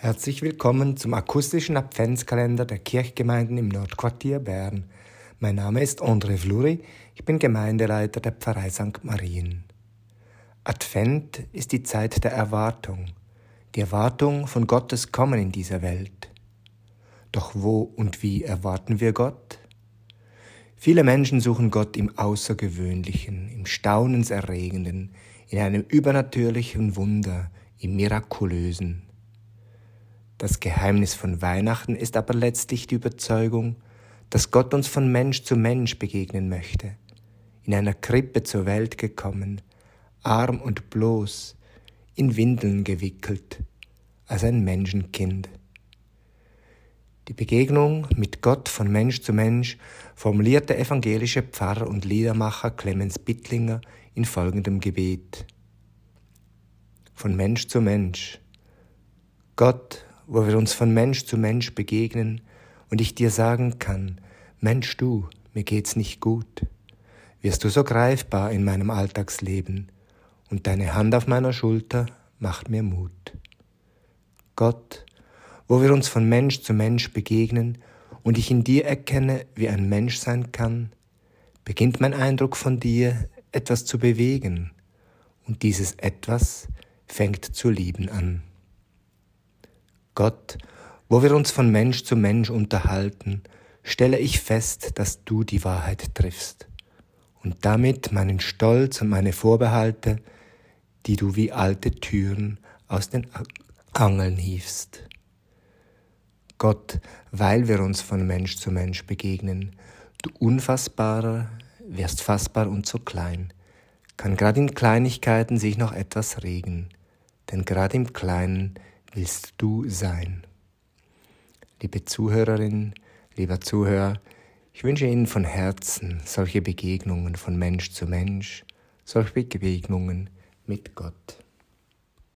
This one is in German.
Herzlich willkommen zum akustischen Adventskalender der Kirchgemeinden im Nordquartier Bern. Mein Name ist André Fluri, ich bin Gemeindeleiter der Pfarrei St. Marien. Advent ist die Zeit der Erwartung, die Erwartung von Gottes Kommen in dieser Welt. Doch wo und wie erwarten wir Gott? Viele Menschen suchen Gott im Außergewöhnlichen, im Staunenserregenden, in einem übernatürlichen Wunder, im Mirakulösen. Das Geheimnis von Weihnachten ist aber letztlich die Überzeugung, dass Gott uns von Mensch zu Mensch begegnen möchte, in einer Krippe zur Welt gekommen, arm und bloß, in Windeln gewickelt, als ein Menschenkind. Die Begegnung mit Gott von Mensch zu Mensch formuliert der evangelische Pfarrer und Liedermacher Clemens Bittlinger in folgendem Gebet. Von Mensch zu Mensch. Gott, wo wir uns von Mensch zu Mensch begegnen und ich dir sagen kann, Mensch du, mir geht's nicht gut, wirst du so greifbar in meinem Alltagsleben und deine Hand auf meiner Schulter macht mir Mut. Gott, wo wir uns von Mensch zu Mensch begegnen und ich in dir erkenne, wie ein Mensch sein kann, beginnt mein Eindruck von dir etwas zu bewegen und dieses etwas fängt zu lieben an. Gott, wo wir uns von Mensch zu Mensch unterhalten, stelle ich fest, dass du die Wahrheit triffst und damit meinen Stolz und meine Vorbehalte, die du wie alte Türen aus den Angeln hiefst. Gott, weil wir uns von Mensch zu Mensch begegnen, du Unfassbarer wirst fassbar und so klein, kann gerade in Kleinigkeiten sich noch etwas regen, denn gerade im Kleinen willst du sein. Liebe Zuhörerin, lieber Zuhörer, ich wünsche Ihnen von Herzen solche Begegnungen von Mensch zu Mensch, solche Begegnungen mit Gott.